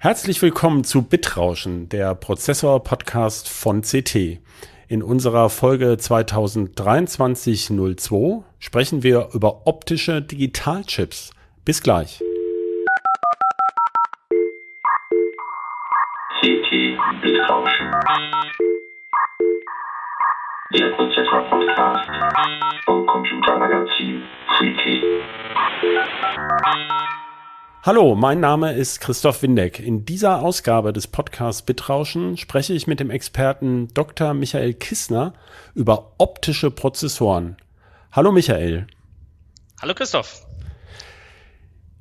Herzlich willkommen zu Bitrauschen, der Prozessor-Podcast von CT. In unserer Folge 2023-02 sprechen wir über optische Digitalchips. Bis gleich. CT Bitrauschen. Der Prozessor-Podcast vom Computermagazin CT. Hallo, mein Name ist Christoph Windeck. In dieser Ausgabe des Podcasts Bitrauschen spreche ich mit dem Experten Dr. Michael Kissner über optische Prozessoren. Hallo Michael. Hallo Christoph.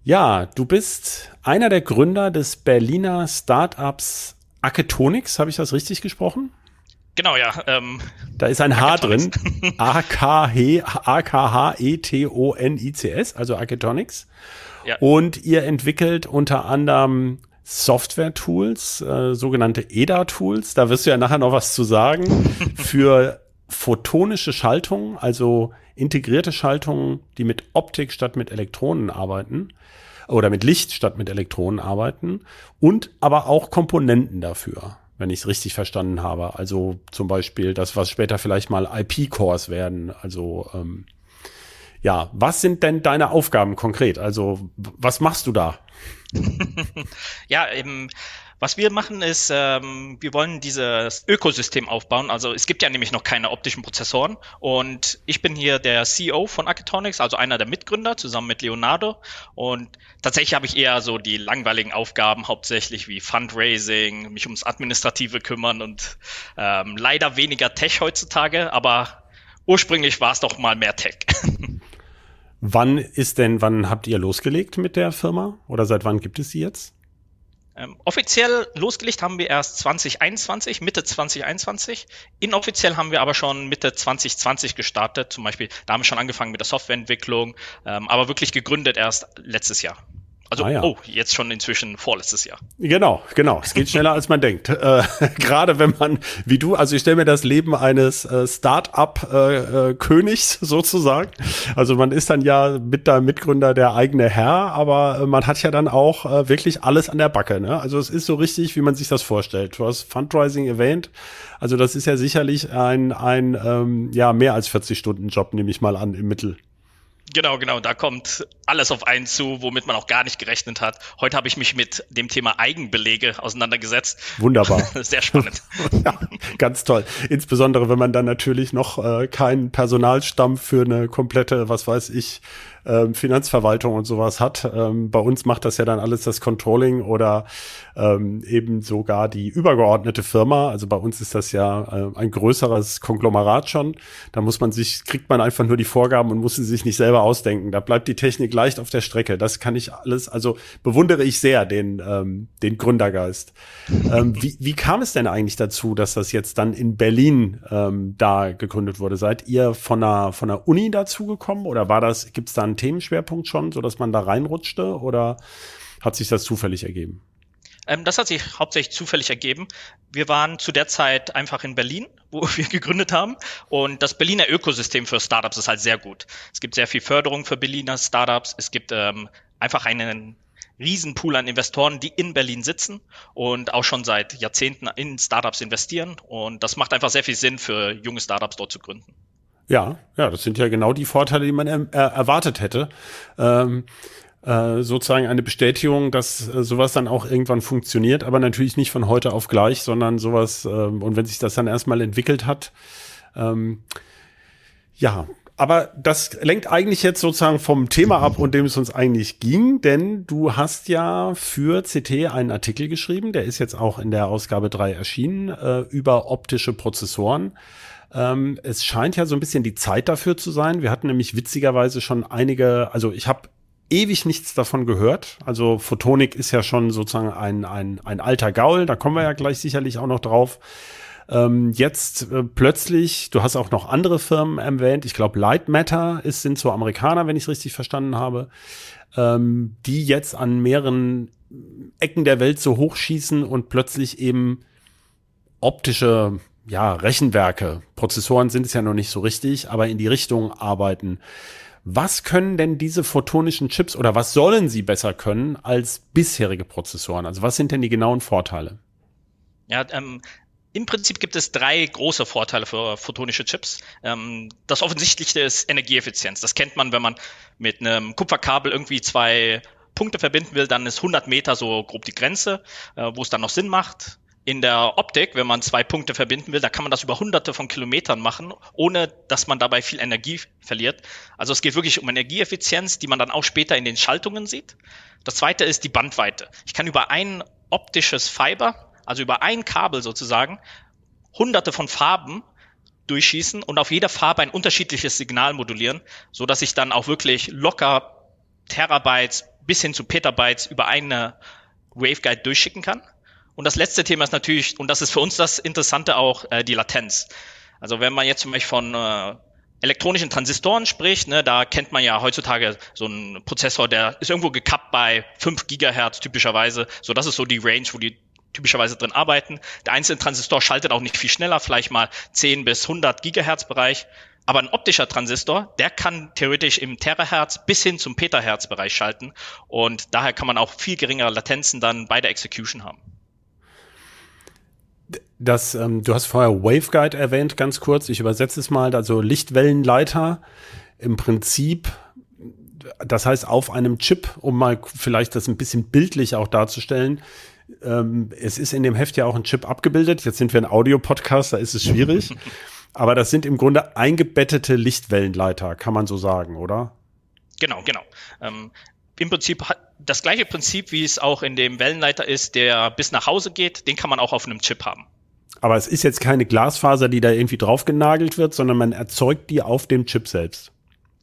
Ja, du bist einer der Gründer des Berliner Startups Architectronics. Habe ich das richtig gesprochen? Genau, ja. Ähm, da ist ein H drin. A-K-H-E-T-O-N-I-C-S, also Architectronics. Ja. Und ihr entwickelt unter anderem Software-Tools, äh, sogenannte EDA-Tools. Da wirst du ja nachher noch was zu sagen. für photonische Schaltungen, also integrierte Schaltungen, die mit Optik statt mit Elektronen arbeiten oder mit Licht statt mit Elektronen arbeiten und aber auch Komponenten dafür, wenn ich es richtig verstanden habe. Also zum Beispiel das, was später vielleicht mal IP-Cores werden, also ähm, ja, was sind denn deine Aufgaben konkret? Also, was machst du da? ja, eben. Was wir machen ist, ähm, wir wollen dieses Ökosystem aufbauen. Also es gibt ja nämlich noch keine optischen Prozessoren und ich bin hier der CEO von Architectronics, also einer der Mitgründer zusammen mit Leonardo. Und tatsächlich habe ich eher so die langweiligen Aufgaben, hauptsächlich wie Fundraising, mich ums Administrative kümmern und ähm, leider weniger Tech heutzutage, aber ursprünglich war es doch mal mehr Tech. Wann ist denn, wann habt ihr losgelegt mit der Firma? Oder seit wann gibt es sie jetzt? Ähm, offiziell losgelegt haben wir erst 2021, Mitte 2021. Inoffiziell haben wir aber schon Mitte 2020 gestartet. Zum Beispiel, da haben wir schon angefangen mit der Softwareentwicklung, ähm, aber wirklich gegründet erst letztes Jahr. Also, ah, ja. oh, jetzt schon inzwischen vorletztes Jahr. Genau, genau. Es geht schneller, als man denkt. Äh, Gerade wenn man, wie du, also ich stelle mir das Leben eines äh, Start-up-Königs äh, äh sozusagen. Also man ist dann ja mit der Mitgründer der eigene Herr, aber äh, man hat ja dann auch äh, wirklich alles an der Backe. Ne? Also es ist so richtig, wie man sich das vorstellt. Du hast Fundraising erwähnt. Also das ist ja sicherlich ein, ein ähm, ja, mehr als 40-Stunden-Job, nehme ich mal an, im Mittel. Genau, genau. Da kommt alles auf einen zu, womit man auch gar nicht gerechnet hat. Heute habe ich mich mit dem Thema Eigenbelege auseinandergesetzt. Wunderbar. Sehr spannend. ja, ganz toll. Insbesondere, wenn man dann natürlich noch äh, keinen Personalstamm für eine komplette, was weiß ich, ähm, Finanzverwaltung und sowas hat. Ähm, bei uns macht das ja dann alles das Controlling oder ähm, eben sogar die übergeordnete Firma. Also bei uns ist das ja äh, ein größeres Konglomerat schon. Da muss man sich, kriegt man einfach nur die Vorgaben und muss sie sich nicht selber ausdenken. Da bleibt die Technik leicht auf der Strecke. Das kann ich alles, also bewundere ich sehr den, ähm, den Gründergeist. ähm, wie, wie kam es denn eigentlich dazu, dass das jetzt dann in Berlin ähm, da gegründet wurde? Seid ihr von einer, von einer Uni dazugekommen oder war das, gibt es da Themenschwerpunkt schon, so dass man da reinrutschte oder hat sich das zufällig ergeben? Ähm, das hat sich hauptsächlich zufällig ergeben. Wir waren zu der Zeit einfach in Berlin, wo wir gegründet haben. Und das Berliner Ökosystem für Startups ist halt sehr gut. Es gibt sehr viel Förderung für Berliner Startups. Es gibt ähm, einfach einen Riesenpool an Investoren, die in Berlin sitzen und auch schon seit Jahrzehnten in Startups investieren. Und das macht einfach sehr viel Sinn für junge Startups dort zu gründen. Ja, ja, das sind ja genau die Vorteile, die man er, er, erwartet hätte. Ähm, äh, sozusagen eine Bestätigung, dass äh, sowas dann auch irgendwann funktioniert, aber natürlich nicht von heute auf gleich, sondern sowas, äh, und wenn sich das dann erstmal entwickelt hat, ähm, ja, aber das lenkt eigentlich jetzt sozusagen vom Thema ab, um dem es uns eigentlich ging, denn du hast ja für CT einen Artikel geschrieben, der ist jetzt auch in der Ausgabe 3 erschienen, äh, über optische Prozessoren. Ähm, es scheint ja so ein bisschen die Zeit dafür zu sein. Wir hatten nämlich witzigerweise schon einige, also ich habe ewig nichts davon gehört. Also Photonik ist ja schon sozusagen ein, ein, ein alter Gaul, da kommen wir ja gleich sicherlich auch noch drauf. Ähm, jetzt äh, plötzlich, du hast auch noch andere Firmen erwähnt, ich glaube Light Matter ist, sind so Amerikaner, wenn ich es richtig verstanden habe, ähm, die jetzt an mehreren Ecken der Welt so hochschießen und plötzlich eben optische ja, Rechenwerke, Prozessoren sind es ja noch nicht so richtig, aber in die Richtung arbeiten. Was können denn diese photonischen Chips oder was sollen sie besser können als bisherige Prozessoren? Also was sind denn die genauen Vorteile? Ja, ähm, im Prinzip gibt es drei große Vorteile für photonische Chips. Ähm, das offensichtlichste ist Energieeffizienz. Das kennt man, wenn man mit einem Kupferkabel irgendwie zwei Punkte verbinden will, dann ist 100 Meter so grob die Grenze, äh, wo es dann noch Sinn macht. In der Optik, wenn man zwei Punkte verbinden will, da kann man das über hunderte von Kilometern machen, ohne dass man dabei viel Energie verliert. Also es geht wirklich um Energieeffizienz, die man dann auch später in den Schaltungen sieht. Das zweite ist die Bandweite. Ich kann über ein optisches Fiber, also über ein Kabel sozusagen, hunderte von Farben durchschießen und auf jeder Farbe ein unterschiedliches Signal modulieren, so dass ich dann auch wirklich locker Terabytes bis hin zu Petabytes über eine Waveguide durchschicken kann. Und das letzte Thema ist natürlich, und das ist für uns das Interessante auch, äh, die Latenz. Also wenn man jetzt zum Beispiel von äh, elektronischen Transistoren spricht, ne, da kennt man ja heutzutage so einen Prozessor, der ist irgendwo gekappt bei 5 Gigahertz typischerweise. So, das ist so die Range, wo die typischerweise drin arbeiten. Der einzelne Transistor schaltet auch nicht viel schneller, vielleicht mal 10 bis 100 Gigahertz Bereich. Aber ein optischer Transistor, der kann theoretisch im Terahertz bis hin zum Petahertz Bereich schalten. Und daher kann man auch viel geringere Latenzen dann bei der Execution haben. Das, ähm, du hast vorher Waveguide erwähnt, ganz kurz. Ich übersetze es mal. Also Lichtwellenleiter im Prinzip, das heißt auf einem Chip, um mal vielleicht das ein bisschen bildlich auch darzustellen. Ähm, es ist in dem Heft ja auch ein Chip abgebildet. Jetzt sind wir ein Audio-Podcast, da ist es schwierig. Aber das sind im Grunde eingebettete Lichtwellenleiter, kann man so sagen, oder? Genau, genau. Ähm, Im Prinzip hat das gleiche Prinzip, wie es auch in dem Wellenleiter ist, der bis nach Hause geht, den kann man auch auf einem Chip haben. Aber es ist jetzt keine Glasfaser, die da irgendwie drauf genagelt wird, sondern man erzeugt die auf dem Chip selbst.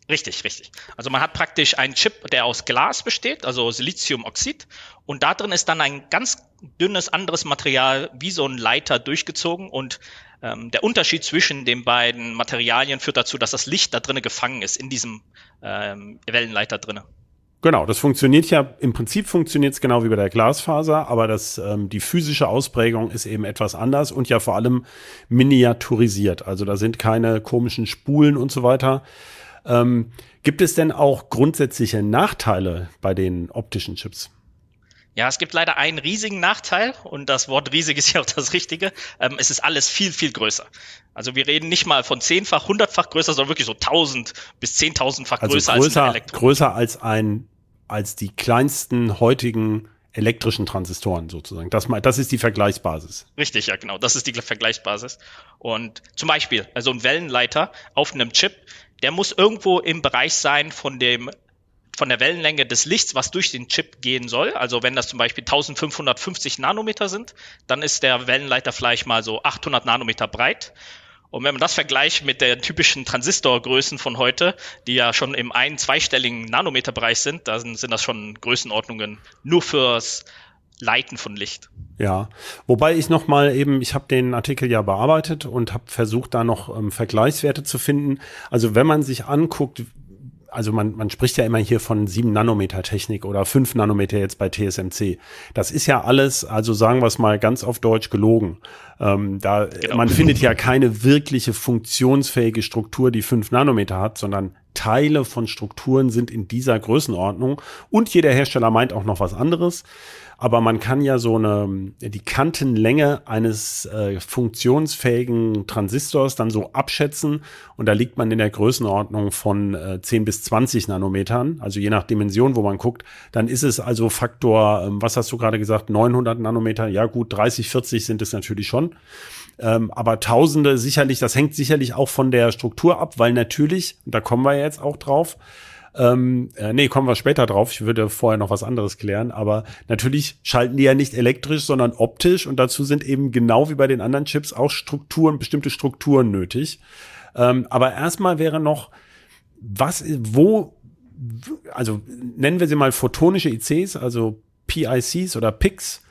Richtig, richtig. Also man hat praktisch einen Chip, der aus Glas besteht, also Siliziumoxid, und da drin ist dann ein ganz dünnes anderes Material wie so ein Leiter durchgezogen und ähm, der Unterschied zwischen den beiden Materialien führt dazu, dass das Licht da drinnen gefangen ist in diesem ähm, Wellenleiter drinnen. Genau, das funktioniert ja, im Prinzip funktioniert es genau wie bei der Glasfaser, aber das, ähm, die physische Ausprägung ist eben etwas anders und ja vor allem miniaturisiert. Also da sind keine komischen Spulen und so weiter. Ähm, gibt es denn auch grundsätzliche Nachteile bei den optischen Chips? Ja, es gibt leider einen riesigen Nachteil und das Wort riesig ist ja auch das Richtige. Ähm, es ist alles viel, viel größer. Also wir reden nicht mal von zehnfach, hundertfach größer, sondern wirklich so tausend bis zehntausendfach also größer, größer als ein Elektro. Größer als ein, als die kleinsten heutigen elektrischen Transistoren sozusagen. Das, das ist die Vergleichsbasis. Richtig, ja, genau. Das ist die Vergleichsbasis. Und zum Beispiel, also ein Wellenleiter auf einem Chip, der muss irgendwo im Bereich sein von dem von der Wellenlänge des Lichts, was durch den Chip gehen soll. Also wenn das zum Beispiel 1550 Nanometer sind, dann ist der Wellenleiter vielleicht mal so 800 Nanometer breit. Und wenn man das vergleicht mit den typischen Transistorgrößen von heute, die ja schon im ein-, zweistelligen Nanometerbereich sind, dann sind das schon Größenordnungen nur fürs Leiten von Licht. Ja, wobei ich noch mal eben, ich habe den Artikel ja bearbeitet und habe versucht, da noch ähm, Vergleichswerte zu finden. Also wenn man sich anguckt, also man, man spricht ja immer hier von 7 Nanometer Technik oder 5 Nanometer jetzt bei TSMC. Das ist ja alles, also sagen wir es mal ganz auf Deutsch gelogen. Ähm, da, genau. Man findet ja keine wirkliche funktionsfähige Struktur, die 5 Nanometer hat, sondern Teile von Strukturen sind in dieser Größenordnung und jeder Hersteller meint auch noch was anderes aber man kann ja so eine, die Kantenlänge eines äh, funktionsfähigen Transistors dann so abschätzen. Und da liegt man in der Größenordnung von äh, 10 bis 20 Nanometern, also je nach Dimension, wo man guckt, dann ist es also Faktor, ähm, was hast du gerade gesagt, 900 Nanometer, ja gut, 30, 40 sind es natürlich schon. Ähm, aber Tausende sicherlich, das hängt sicherlich auch von der Struktur ab, weil natürlich, da kommen wir jetzt auch drauf, ähm, äh, nee, kommen wir später drauf. Ich würde vorher noch was anderes klären. Aber natürlich schalten die ja nicht elektrisch, sondern optisch. Und dazu sind eben genau wie bei den anderen Chips auch Strukturen, bestimmte Strukturen nötig. Ähm, aber erstmal wäre noch, was, wo, also nennen wir sie mal photonische ICs, also PICs oder PICs.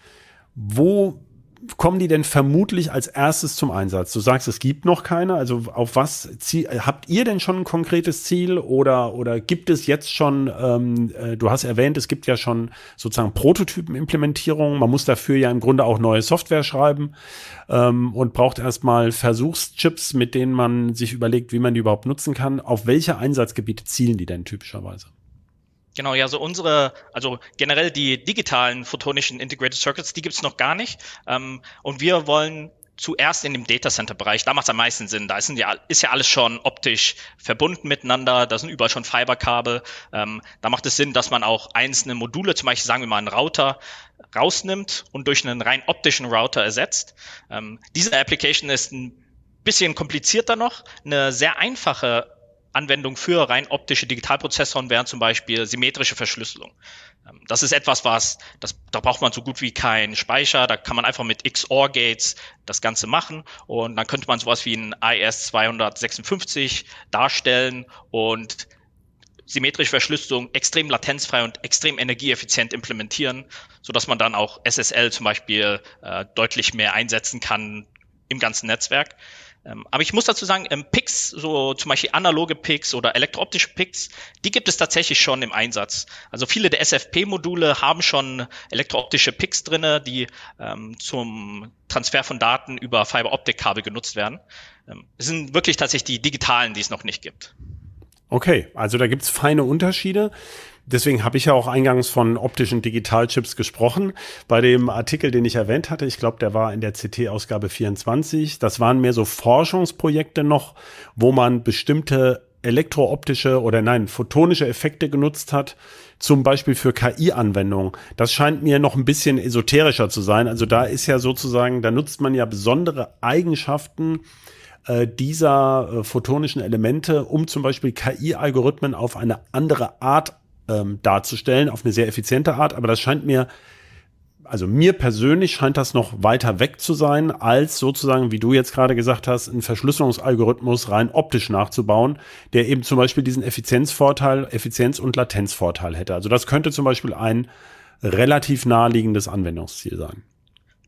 Wo kommen die denn vermutlich als erstes zum Einsatz? Du sagst, es gibt noch keine. Also auf was Ziel, habt ihr denn schon ein konkretes Ziel oder, oder gibt es jetzt schon, ähm, äh, du hast erwähnt, es gibt ja schon sozusagen Prototypenimplementierungen. Man muss dafür ja im Grunde auch neue Software schreiben ähm, und braucht erstmal Versuchschips, mit denen man sich überlegt, wie man die überhaupt nutzen kann. Auf welche Einsatzgebiete zielen die denn typischerweise? Genau, ja, so unsere, also generell die digitalen photonischen Integrated Circuits, die gibt's noch gar nicht. Ähm, und wir wollen zuerst in dem Datacenter-Bereich, da macht es am meisten Sinn. Da ist ja, ist ja alles schon optisch verbunden miteinander, da sind überall schon Fiberkabel. Ähm, da macht es Sinn, dass man auch einzelne Module, zum Beispiel sagen wir mal einen Router, rausnimmt und durch einen rein optischen Router ersetzt. Ähm, diese Application ist ein bisschen komplizierter noch. Eine sehr einfache Anwendung für rein optische Digitalprozessoren wären zum Beispiel symmetrische Verschlüsselung. Ähm, das ist etwas, was, das, da braucht man so gut wie keinen Speicher, da kann man einfach mit XOR-Gates das Ganze machen und dann könnte man sowas wie ein IS 256 darstellen und symmetrische Verschlüsselung extrem latenzfrei und extrem energieeffizient implementieren, so dass man dann auch SSL zum Beispiel äh, deutlich mehr einsetzen kann im ganzen Netzwerk. Ähm, aber ich muss dazu sagen, ähm, Picks, so zum Beispiel analoge Picks oder elektrooptische Picks, die gibt es tatsächlich schon im Einsatz. Also viele der SFP-Module haben schon elektrooptische Picks drinne, die ähm, zum Transfer von Daten über Fiber-Optik-Kabel genutzt werden. Ähm, es sind wirklich tatsächlich die digitalen, die es noch nicht gibt. Okay, also da gibt's feine Unterschiede. Deswegen habe ich ja auch eingangs von optischen Digitalchips gesprochen. Bei dem Artikel, den ich erwähnt hatte, ich glaube, der war in der CT-Ausgabe 24. Das waren mehr so Forschungsprojekte noch, wo man bestimmte elektrooptische oder nein, photonische Effekte genutzt hat, zum Beispiel für KI-Anwendungen. Das scheint mir noch ein bisschen esoterischer zu sein. Also da ist ja sozusagen, da nutzt man ja besondere Eigenschaften äh, dieser äh, photonischen Elemente, um zum Beispiel KI-Algorithmen auf eine andere Art ähm, darzustellen, auf eine sehr effiziente Art. Aber das scheint mir, also mir persönlich scheint das noch weiter weg zu sein, als sozusagen, wie du jetzt gerade gesagt hast, einen Verschlüsselungsalgorithmus rein optisch nachzubauen, der eben zum Beispiel diesen Effizienzvorteil, Effizienz- und Latenzvorteil hätte. Also das könnte zum Beispiel ein relativ naheliegendes Anwendungsziel sein.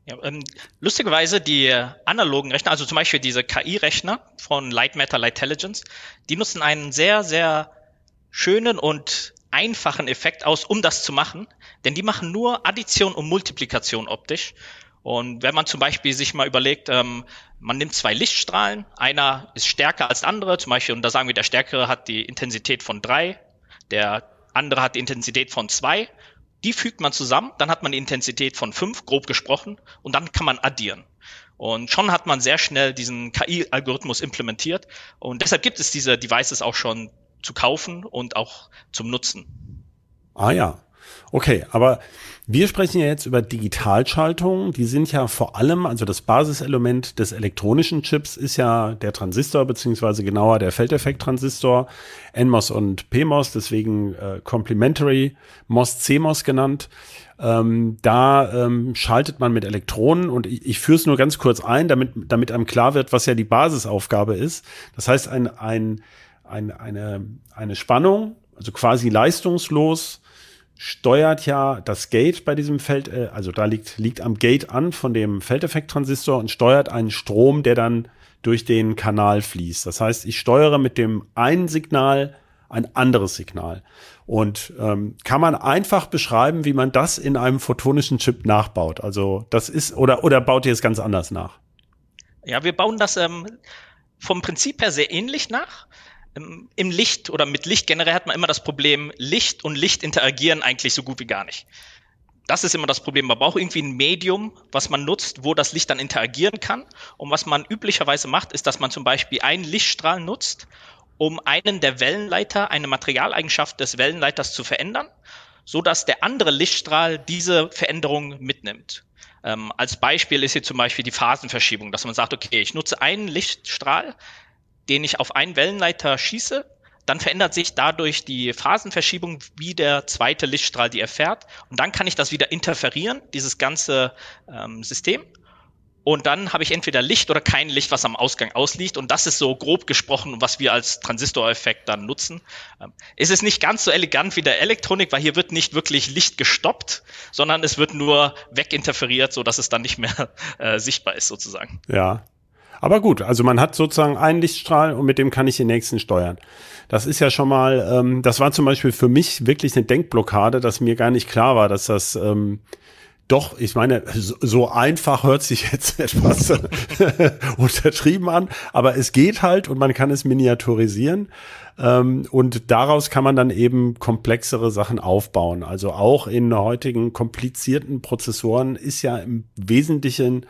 Ja, ähm, lustigerweise die analogen Rechner, also zum Beispiel diese KI-Rechner von Light Matter Light Intelligence, die nutzen einen sehr, sehr schönen und einfachen Effekt aus, um das zu machen, denn die machen nur Addition und Multiplikation optisch. Und wenn man zum Beispiel sich mal überlegt, ähm, man nimmt zwei Lichtstrahlen, einer ist stärker als der andere, zum Beispiel, und da sagen wir, der stärkere hat die Intensität von drei, der andere hat die Intensität von zwei, die fügt man zusammen, dann hat man die Intensität von fünf, grob gesprochen, und dann kann man addieren. Und schon hat man sehr schnell diesen KI-Algorithmus implementiert. Und deshalb gibt es diese Devices auch schon zu kaufen und auch zum Nutzen. Ah ja. Okay, aber wir sprechen ja jetzt über Digitalschaltungen. Die sind ja vor allem, also das Basiselement des elektronischen Chips ist ja der Transistor, beziehungsweise genauer der Feldeffekt-Transistor, NMOS und PMOS, deswegen äh, Complementary MOS, CMOS genannt. Ähm, da ähm, schaltet man mit Elektronen und ich, ich führe es nur ganz kurz ein, damit, damit einem klar wird, was ja die Basisaufgabe ist. Das heißt, ein, ein ein, eine, eine Spannung, also quasi leistungslos, steuert ja das Gate bei diesem Feld, äh, also da liegt, liegt am Gate an von dem Feldeffekt-Transistor und steuert einen Strom, der dann durch den Kanal fließt. Das heißt, ich steuere mit dem einen Signal ein anderes Signal. Und ähm, kann man einfach beschreiben, wie man das in einem photonischen Chip nachbaut. Also das ist, oder, oder baut ihr es ganz anders nach? Ja, wir bauen das ähm, vom Prinzip her sehr ähnlich nach im Licht oder mit Licht generell hat man immer das Problem, Licht und Licht interagieren eigentlich so gut wie gar nicht. Das ist immer das Problem. Man braucht irgendwie ein Medium, was man nutzt, wo das Licht dann interagieren kann. Und was man üblicherweise macht, ist, dass man zum Beispiel einen Lichtstrahl nutzt, um einen der Wellenleiter, eine Materialeigenschaft des Wellenleiters zu verändern, so dass der andere Lichtstrahl diese Veränderung mitnimmt. Ähm, als Beispiel ist hier zum Beispiel die Phasenverschiebung, dass man sagt, okay, ich nutze einen Lichtstrahl, den ich auf einen Wellenleiter schieße, dann verändert sich dadurch die Phasenverschiebung, wie der zweite Lichtstrahl die erfährt. Und dann kann ich das wieder interferieren, dieses ganze ähm, System. und dann habe ich entweder Licht oder kein Licht, was am Ausgang ausliegt. Und das ist so grob gesprochen, was wir als Transistoreffekt dann nutzen. Ähm, es ist nicht ganz so elegant wie der Elektronik, weil hier wird nicht wirklich Licht gestoppt, sondern es wird nur weginterferiert, so dass es dann nicht mehr äh, sichtbar ist sozusagen. Ja. Aber gut, also man hat sozusagen einen Lichtstrahl und mit dem kann ich den nächsten steuern. Das ist ja schon mal, ähm, das war zum Beispiel für mich wirklich eine Denkblockade, dass mir gar nicht klar war, dass das ähm, doch, ich meine, so einfach hört sich jetzt etwas untertrieben an, aber es geht halt und man kann es miniaturisieren. Ähm, und daraus kann man dann eben komplexere Sachen aufbauen. Also auch in heutigen komplizierten Prozessoren ist ja im Wesentlichen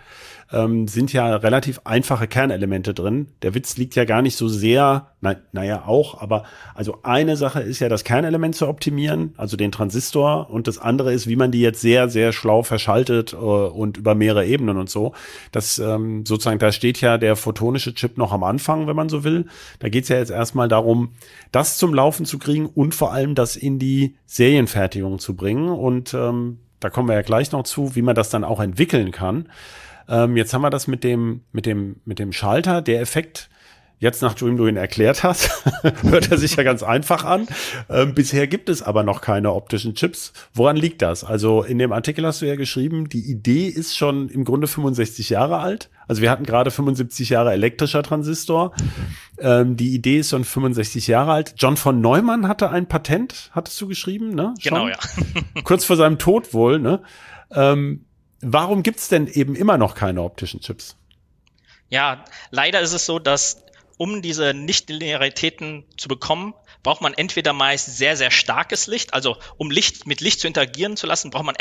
ähm, sind ja relativ einfache Kernelemente drin. Der Witz liegt ja gar nicht so sehr, na, naja, auch, aber also eine Sache ist ja, das Kernelement zu optimieren, also den Transistor, und das andere ist, wie man die jetzt sehr, sehr schlau verschaltet äh, und über mehrere Ebenen und so. Das ähm, sozusagen, da steht ja der photonische Chip noch am Anfang, wenn man so will. Da geht's ja jetzt erstmal darum, das zum Laufen zu kriegen und vor allem das in die Serienfertigung zu bringen. Und ähm, da kommen wir ja gleich noch zu, wie man das dann auch entwickeln kann. Ähm, jetzt haben wir das mit dem, mit dem, mit dem Schalter. Der Effekt, Jetzt, nachdem du ihn erklärt hast, hört er sich ja ganz einfach an. Ähm, bisher gibt es aber noch keine optischen Chips. Woran liegt das? Also in dem Artikel hast du ja geschrieben, die Idee ist schon im Grunde 65 Jahre alt. Also wir hatten gerade 75 Jahre elektrischer Transistor. Ähm, die Idee ist schon 65 Jahre alt. John von Neumann hatte ein Patent, hattest du geschrieben, ne? Schon? Genau, ja. Kurz vor seinem Tod wohl, ne? Ähm, warum gibt's denn eben immer noch keine optischen Chips? Ja, leider ist es so, dass um diese Nichtlinearitäten zu bekommen, braucht man entweder meist sehr, sehr starkes Licht, also um Licht mit Licht zu interagieren zu lassen, braucht man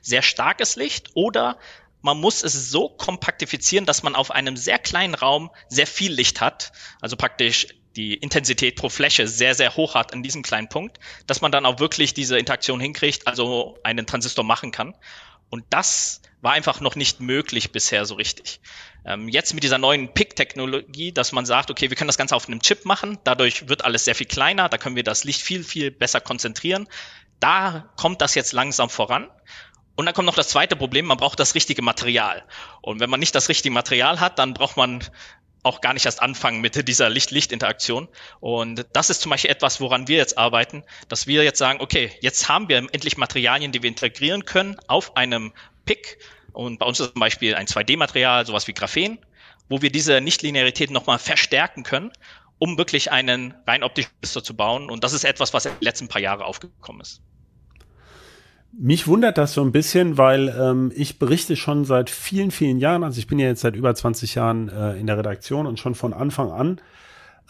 sehr starkes Licht oder man muss es so kompaktifizieren, dass man auf einem sehr kleinen Raum sehr viel Licht hat, also praktisch die Intensität pro Fläche sehr, sehr hoch hat an diesem kleinen Punkt, dass man dann auch wirklich diese Interaktion hinkriegt, also einen Transistor machen kann. Und das war einfach noch nicht möglich bisher so richtig. Ähm, jetzt mit dieser neuen PIC-Technologie, dass man sagt, okay, wir können das Ganze auf einem Chip machen, dadurch wird alles sehr viel kleiner, da können wir das Licht viel, viel besser konzentrieren. Da kommt das jetzt langsam voran. Und dann kommt noch das zweite Problem, man braucht das richtige Material. Und wenn man nicht das richtige Material hat, dann braucht man auch gar nicht erst anfangen mit dieser Licht-Licht-Interaktion. Und das ist zum Beispiel etwas, woran wir jetzt arbeiten, dass wir jetzt sagen, okay, jetzt haben wir endlich Materialien, die wir integrieren können auf einem PIC. Und bei uns ist zum Beispiel ein 2D-Material, sowas wie Graphen, wo wir diese Nichtlinearität nochmal verstärken können, um wirklich einen rein optischen Muster zu bauen. Und das ist etwas, was in den letzten paar Jahren aufgekommen ist. Mich wundert das so ein bisschen, weil ähm, ich berichte schon seit vielen, vielen Jahren, also ich bin ja jetzt seit über 20 Jahren äh, in der Redaktion und schon von Anfang an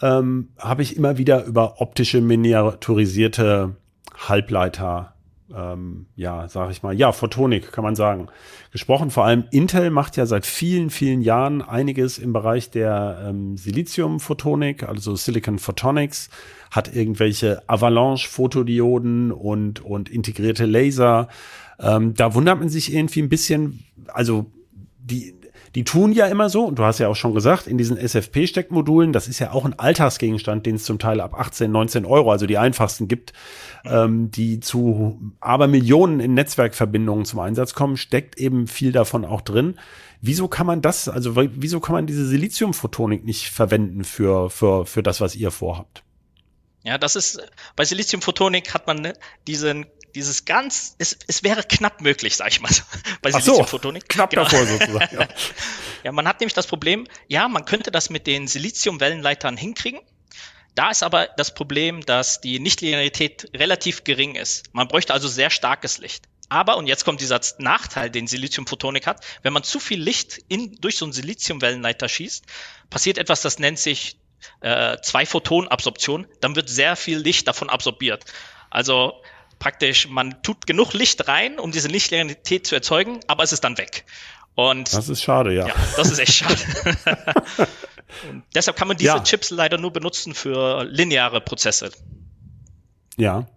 ähm, habe ich immer wieder über optische miniaturisierte Halbleiter ähm, ja, sag ich mal, ja, Photonik kann man sagen, gesprochen. Vor allem Intel macht ja seit vielen, vielen Jahren einiges im Bereich der ähm, Silizium-Photonik, also Silicon Photonics, hat irgendwelche Avalanche-Fotodioden und, und integrierte Laser. Ähm, da wundert man sich irgendwie ein bisschen, also die, die tun ja immer so, und du hast ja auch schon gesagt, in diesen SFP-Steckmodulen, das ist ja auch ein Alltagsgegenstand, den es zum Teil ab 18, 19 Euro, also die einfachsten gibt, ähm, die zu aber Millionen in Netzwerkverbindungen zum Einsatz kommen, steckt eben viel davon auch drin. Wieso kann man das, also wieso kann man diese Siliziumphotonik nicht verwenden für, für, für das, was ihr vorhabt? Ja, das ist, bei Siliziumphotonik hat man diesen dieses ganz, es, es wäre knapp möglich, sag ich mal, bei Siliziumphotonik. So, knapp genau. davor sozusagen. Ja. ja, man hat nämlich das Problem, ja, man könnte das mit den Siliziumwellenleitern hinkriegen. Da ist aber das Problem, dass die Nichtlinearität relativ gering ist. Man bräuchte also sehr starkes Licht. Aber, und jetzt kommt dieser Nachteil, den Siliziumphotonik hat, wenn man zu viel Licht in, durch so einen Siliziumwellenleiter schießt, passiert etwas, das nennt sich äh, Zwei-Photon-Absorption. Dann wird sehr viel Licht davon absorbiert. Also praktisch, man tut genug Licht rein, um diese Lichtlinearität zu erzeugen, aber es ist dann weg. Und das ist schade, ja. ja das ist echt schade. Deshalb kann man diese ja. Chips leider nur benutzen für lineare Prozesse. Ja.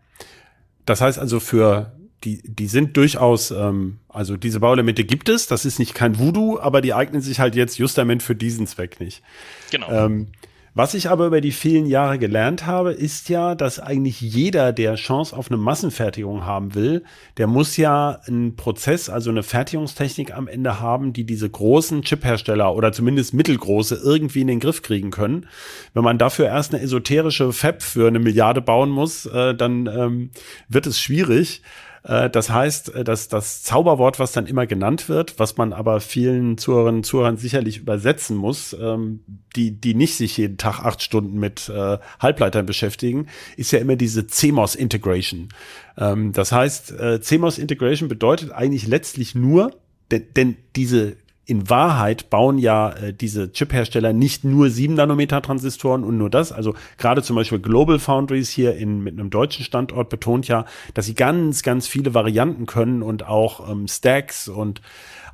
Das heißt also für die, die sind durchaus, ähm, also diese Bauelemente gibt es, das ist nicht kein Voodoo, aber die eignen sich halt jetzt justament für diesen Zweck nicht. Genau. Ähm, Was ich aber über die vielen Jahre gelernt habe, ist ja, dass eigentlich jeder, der Chance auf eine Massenfertigung haben will, der muss ja einen Prozess, also eine Fertigungstechnik am Ende haben, die diese großen Chiphersteller oder zumindest mittelgroße irgendwie in den Griff kriegen können. Wenn man dafür erst eine esoterische Fab für eine Milliarde bauen muss, äh, dann ähm, wird es schwierig. Äh, das heißt, äh, dass das Zauberwort, was dann immer genannt wird, was man aber vielen Zuhörerinnen und Zuhörern sicherlich übersetzen muss, ähm, die, die nicht sich jeden Tag acht Stunden mit äh, Halbleitern beschäftigen, ist ja immer diese CMOS Integration. Ähm, das heißt, CMOS Integration bedeutet eigentlich letztlich nur, denn, denn diese in Wahrheit bauen ja äh, diese Chip-Hersteller nicht nur 7 Nanometer Transistoren und nur das. Also gerade zum Beispiel Global Foundries hier in, mit einem deutschen Standort betont ja, dass sie ganz, ganz viele Varianten können und auch ähm, Stacks und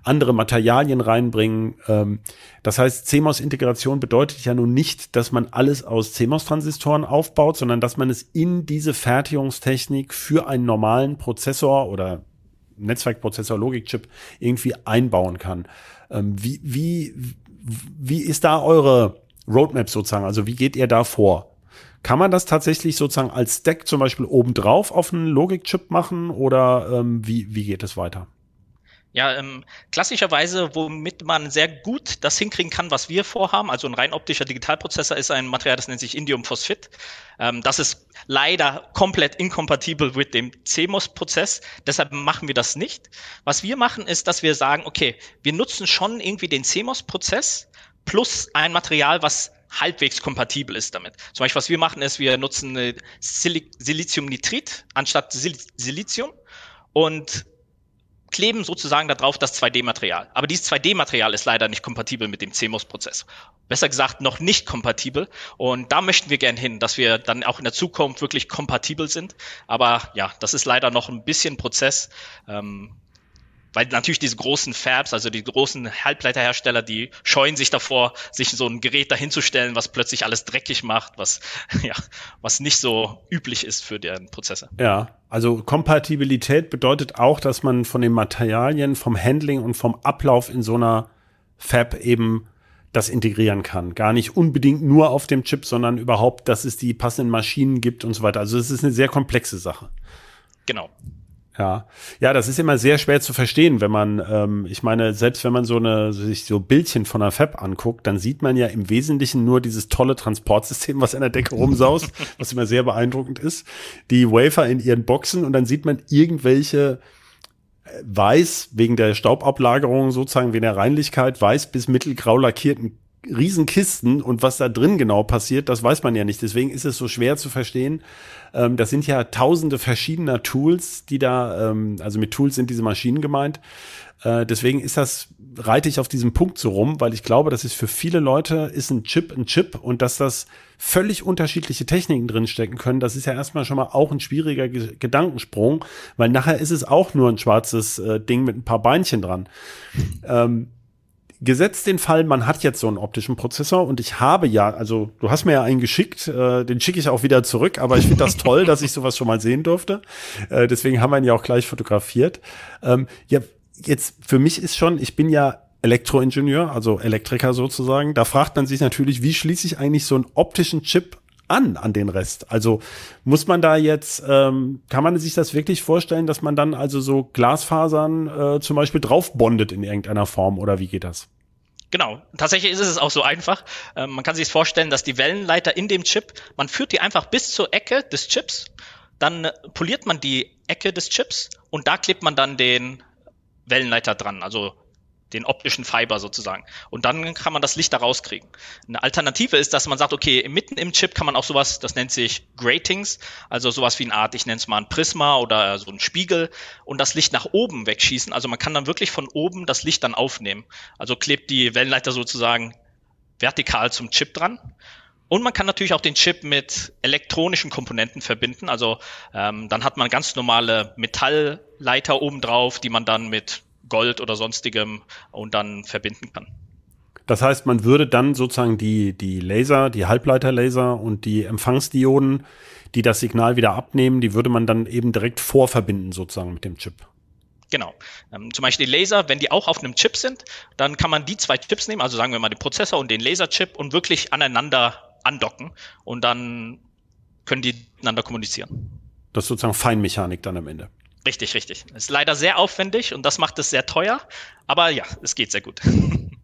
andere Materialien reinbringen. Ähm, das heißt, CMOS-Integration bedeutet ja nun nicht, dass man alles aus CMOS-Transistoren aufbaut, sondern dass man es in diese Fertigungstechnik für einen normalen Prozessor oder Netzwerkprozessor, Logikchip irgendwie einbauen kann. Ähm, wie, wie, wie ist da eure Roadmap sozusagen? Also wie geht ihr da vor? Kann man das tatsächlich sozusagen als Stack zum Beispiel obendrauf auf einen Logikchip machen oder ähm, wie, wie geht es weiter? Ja, ähm, klassischerweise, womit man sehr gut das hinkriegen kann, was wir vorhaben, also ein rein optischer Digitalprozessor ist ein Material, das nennt sich Indiumphosphid. Ähm, das ist leider komplett inkompatibel mit dem CMOS-Prozess, deshalb machen wir das nicht. Was wir machen, ist, dass wir sagen, okay, wir nutzen schon irgendwie den CMOS-Prozess plus ein Material, was halbwegs kompatibel ist damit. Zum Beispiel, was wir machen, ist, wir nutzen Sil Siliziumnitrit anstatt Sil Silizium und kleben sozusagen darauf das 2D-Material. Aber dieses 2D-Material ist leider nicht kompatibel mit dem CMOS-Prozess. Besser gesagt, noch nicht kompatibel. Und da möchten wir gern hin, dass wir dann auch in der Zukunft wirklich kompatibel sind. Aber ja, das ist leider noch ein bisschen Prozess. Ähm, weil natürlich diese großen Fabs, also die großen Halbleiterhersteller, die scheuen sich davor, sich so ein Gerät dahinzustellen, was plötzlich alles dreckig macht, was ja, was nicht so üblich ist für den Prozessor. Ja, also Kompatibilität bedeutet auch, dass man von den Materialien, vom Handling und vom Ablauf in so einer Fab eben das integrieren kann. Gar nicht unbedingt nur auf dem Chip, sondern überhaupt, dass es die passenden Maschinen gibt und so weiter. Also es ist eine sehr komplexe Sache. Genau. Ja, ja, das ist immer sehr schwer zu verstehen, wenn man, ähm, ich meine, selbst wenn man so eine sich so Bildchen von einer Fab anguckt, dann sieht man ja im Wesentlichen nur dieses tolle Transportsystem, was an der Decke rumsaust, was immer sehr beeindruckend ist, die Wafer in ihren Boxen und dann sieht man irgendwelche äh, weiß wegen der Staubablagerung sozusagen wegen der Reinlichkeit weiß bis mittelgrau lackierten Riesenkisten und was da drin genau passiert, das weiß man ja nicht. Deswegen ist es so schwer zu verstehen. Ähm, das sind ja tausende verschiedener Tools, die da, ähm, also mit Tools sind diese Maschinen gemeint. Äh, deswegen ist das, reite ich auf diesem Punkt so rum, weil ich glaube, das ist für viele Leute, ist ein Chip ein Chip und dass das völlig unterschiedliche Techniken drinstecken können, das ist ja erstmal schon mal auch ein schwieriger Ge Gedankensprung, weil nachher ist es auch nur ein schwarzes äh, Ding mit ein paar Beinchen dran. Ähm, gesetzt den Fall, man hat jetzt so einen optischen Prozessor und ich habe ja, also du hast mir ja einen geschickt, äh, den schicke ich auch wieder zurück, aber ich finde das toll, dass ich sowas schon mal sehen durfte. Äh, deswegen haben wir ihn ja auch gleich fotografiert. Ähm, ja, jetzt für mich ist schon, ich bin ja Elektroingenieur, also Elektriker sozusagen. Da fragt man sich natürlich, wie schließe ich eigentlich so einen optischen Chip an an den Rest? Also muss man da jetzt, ähm, kann man sich das wirklich vorstellen, dass man dann also so Glasfasern äh, zum Beispiel drauf bondet in irgendeiner Form oder wie geht das? Genau, tatsächlich ist es auch so einfach. Ähm, man kann sich vorstellen, dass die Wellenleiter in dem Chip, man führt die einfach bis zur Ecke des Chips, dann poliert man die Ecke des Chips und da klebt man dann den Wellenleiter dran. Also den optischen Fiber sozusagen. Und dann kann man das Licht da rauskriegen. Eine Alternative ist, dass man sagt, okay, mitten im Chip kann man auch sowas, das nennt sich Gratings, also sowas wie eine Art, ich nenne es mal ein Prisma oder so ein Spiegel und das Licht nach oben wegschießen. Also man kann dann wirklich von oben das Licht dann aufnehmen. Also klebt die Wellenleiter sozusagen vertikal zum Chip dran. Und man kann natürlich auch den Chip mit elektronischen Komponenten verbinden. Also ähm, dann hat man ganz normale Metallleiter oben drauf, die man dann mit Gold oder sonstigem und dann verbinden kann. Das heißt, man würde dann sozusagen die, die Laser, die Halbleiterlaser und die Empfangsdioden, die das Signal wieder abnehmen, die würde man dann eben direkt vorverbinden sozusagen mit dem Chip. Genau. Ähm, zum Beispiel die Laser, wenn die auch auf einem Chip sind, dann kann man die zwei Chips nehmen, also sagen wir mal den Prozessor und den Laserchip und wirklich aneinander andocken und dann können die miteinander kommunizieren. Das ist sozusagen Feinmechanik dann am Ende. Richtig, richtig. Ist leider sehr aufwendig und das macht es sehr teuer, aber ja, es geht sehr gut.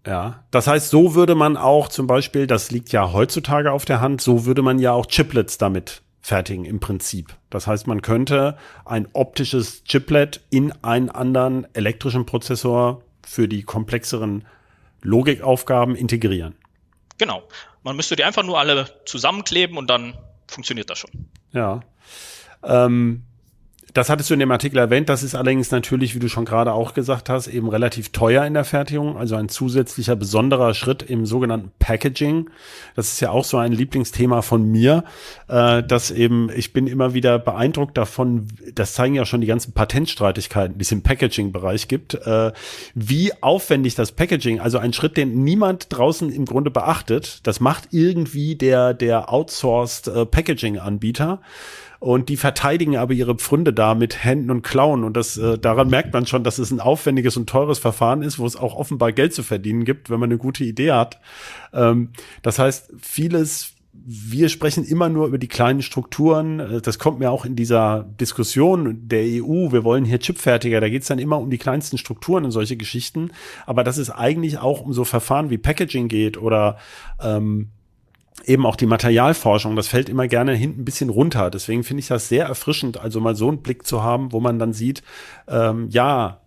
Ja, das heißt, so würde man auch zum Beispiel, das liegt ja heutzutage auf der Hand, so würde man ja auch Chiplets damit fertigen im Prinzip. Das heißt, man könnte ein optisches Chiplet in einen anderen elektrischen Prozessor für die komplexeren Logikaufgaben integrieren. Genau. Man müsste die einfach nur alle zusammenkleben und dann funktioniert das schon. Ja. Ähm, das hattest du in dem Artikel erwähnt. Das ist allerdings natürlich, wie du schon gerade auch gesagt hast, eben relativ teuer in der Fertigung. Also ein zusätzlicher besonderer Schritt im sogenannten Packaging. Das ist ja auch so ein Lieblingsthema von mir, äh, dass eben, ich bin immer wieder beeindruckt davon, das zeigen ja schon die ganzen Patentstreitigkeiten, die es im Packaging-Bereich gibt, äh, wie aufwendig das Packaging, also ein Schritt, den niemand draußen im Grunde beachtet, das macht irgendwie der, der outsourced äh, Packaging-Anbieter und die verteidigen aber ihre Pfründe da mit Händen und Klauen und das äh, daran merkt man schon, dass es ein aufwendiges und teures Verfahren ist, wo es auch offenbar Geld zu verdienen gibt, wenn man eine gute Idee hat. Ähm, das heißt, vieles wir sprechen immer nur über die kleinen Strukturen. Äh, das kommt mir auch in dieser Diskussion der EU. Wir wollen hier Chipfertiger. Da geht es dann immer um die kleinsten Strukturen und solche Geschichten. Aber dass es eigentlich auch um so Verfahren wie Packaging geht oder ähm, eben auch die Materialforschung, das fällt immer gerne hinten ein bisschen runter. Deswegen finde ich das sehr erfrischend, also mal so einen Blick zu haben, wo man dann sieht, ähm, ja,